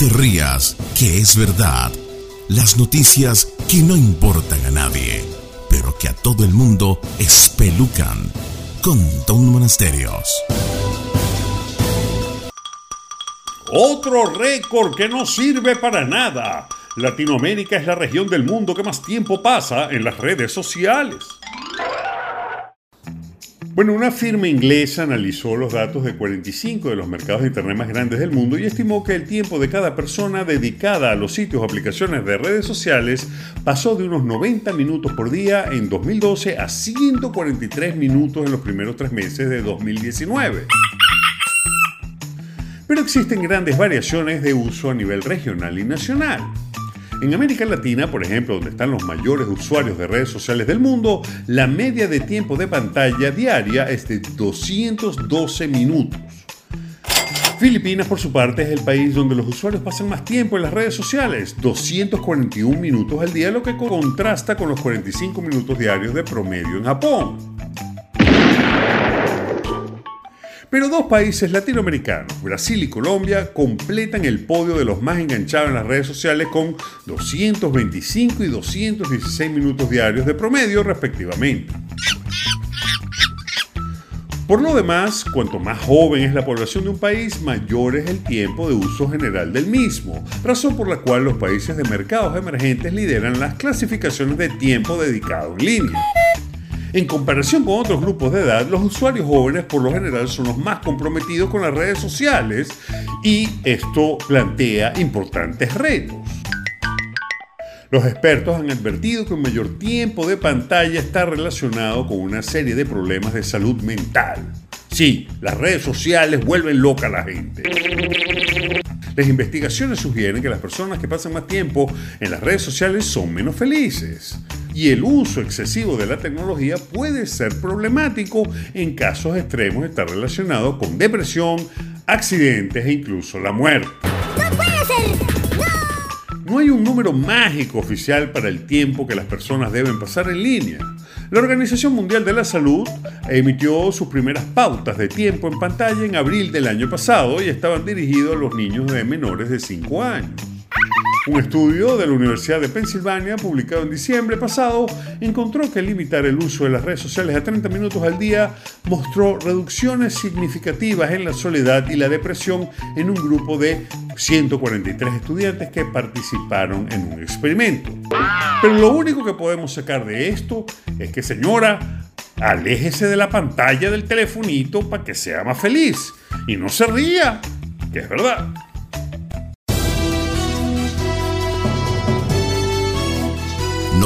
te rías, que es verdad. Las noticias que no importan a nadie, pero que a todo el mundo espelucan. Con Don Monasterios. Otro récord que no sirve para nada. Latinoamérica es la región del mundo que más tiempo pasa en las redes sociales. Bueno, una firma inglesa analizó los datos de 45 de los mercados de Internet más grandes del mundo y estimó que el tiempo de cada persona dedicada a los sitios o aplicaciones de redes sociales pasó de unos 90 minutos por día en 2012 a 143 minutos en los primeros tres meses de 2019. Pero existen grandes variaciones de uso a nivel regional y nacional. En América Latina, por ejemplo, donde están los mayores usuarios de redes sociales del mundo, la media de tiempo de pantalla diaria es de 212 minutos. Filipinas, por su parte, es el país donde los usuarios pasan más tiempo en las redes sociales, 241 minutos al día, lo que contrasta con los 45 minutos diarios de promedio en Japón. Pero dos países latinoamericanos, Brasil y Colombia, completan el podio de los más enganchados en las redes sociales con 225 y 216 minutos diarios de promedio respectivamente. Por lo demás, cuanto más joven es la población de un país, mayor es el tiempo de uso general del mismo, razón por la cual los países de mercados emergentes lideran las clasificaciones de tiempo dedicado en línea. En comparación con otros grupos de edad, los usuarios jóvenes por lo general son los más comprometidos con las redes sociales y esto plantea importantes retos. Los expertos han advertido que un mayor tiempo de pantalla está relacionado con una serie de problemas de salud mental. Sí, las redes sociales vuelven loca a la gente. Las investigaciones sugieren que las personas que pasan más tiempo en las redes sociales son menos felices y el uso excesivo de la tecnología puede ser problemático en casos extremos, está relacionado con depresión, accidentes e incluso la muerte. ¡No puede ser! ¡No! No hay un número mágico oficial para el tiempo que las personas deben pasar en línea. La Organización Mundial de la Salud emitió sus primeras pautas de tiempo en pantalla en abril del año pasado y estaban dirigidos a los niños de menores de 5 años. Un estudio de la Universidad de Pensilvania, publicado en diciembre pasado, encontró que limitar el uso de las redes sociales a 30 minutos al día mostró reducciones significativas en la soledad y la depresión en un grupo de 143 estudiantes que participaron en un experimento. Pero lo único que podemos sacar de esto es que, señora, aléjese de la pantalla del telefonito para que sea más feliz y no se ría, que es verdad.